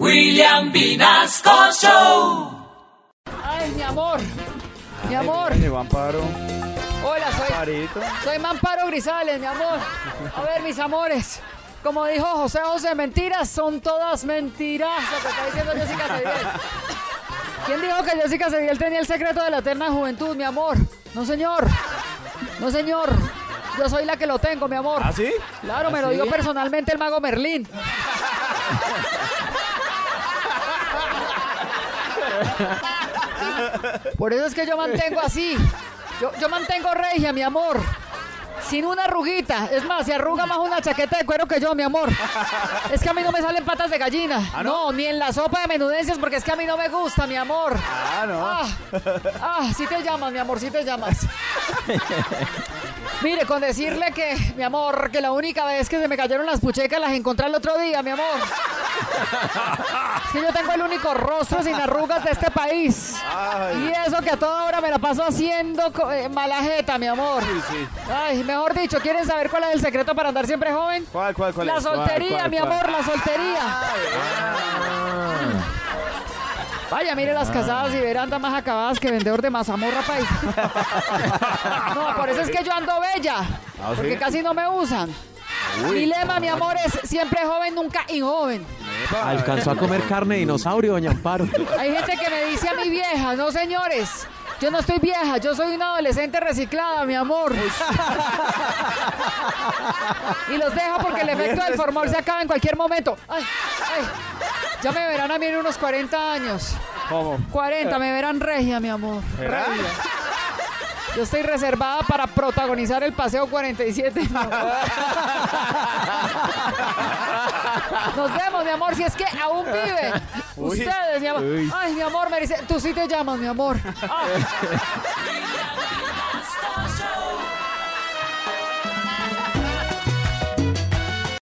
William Vinasco Show. Ay, mi amor. Mi amor. Amparo. Hola, soy, Amparito. soy Mamparo Grisales, mi amor. A ver, mis amores. Como dijo José José, mentiras son todas mentiras. Lo que está diciendo Jessica. ¿Quién dijo que Jessica Cediel tenía el secreto de la eterna juventud, mi amor? No, señor. No, señor. Yo soy la que lo tengo, mi amor. ¿Ah, sí? Claro, me ¿Ah, lo sí? dio personalmente el mago Merlín. Por eso es que yo mantengo así. Yo, yo mantengo regia, mi amor. Sin una arruguita. Es más, se arruga más una chaqueta de cuero que yo, mi amor. Es que a mí no me salen patas de gallina. ¿Ah, no? no? ni en la sopa de menudencias, porque es que a mí no me gusta, mi amor. Ah, no. Ah, ah, sí te llamas, mi amor, sí te llamas. Mire, con decirle que, mi amor, que la única vez que se me cayeron las puchecas las encontré el otro día, mi amor. Es que yo tengo el único rostro sin arrugas de este país. Ay. Y eso que a toda hora me la paso haciendo eh, mala jeta, mi amor. Sí, sí. Ay, mejor dicho, ¿quieren saber cuál es el secreto para andar siempre joven? ¿Cuál, cuál, cuál La es? ¿Cuál, soltería, cuál, mi cuál? amor, la soltería. Vaya, mire las casadas y verán tan más acabadas que vendedor de mazamorra país. No, por eso es que yo ando bella. ¿Ah, sí? Porque casi no me usan. Mi lema, mi amor, es siempre joven, nunca injoven. Epa, Alcanzó a comer carne de dinosaurio, doña Amparo. Hay gente que me dice a mi vieja, no señores, yo no estoy vieja, yo soy una adolescente reciclada, mi amor. Y los dejo porque el efecto del formol se acaba en cualquier momento. Ay, ay. Ya me verán a mí en unos 40 años. ¿Cómo? 40, me verán regia, mi amor. Regia. Yo estoy reservada para protagonizar el paseo 47. mi amor. Nos vemos, mi amor, si es que aún vive. Ustedes, mi amor. Ay, mi amor, me dice, tú sí te llamas, mi amor. Oh.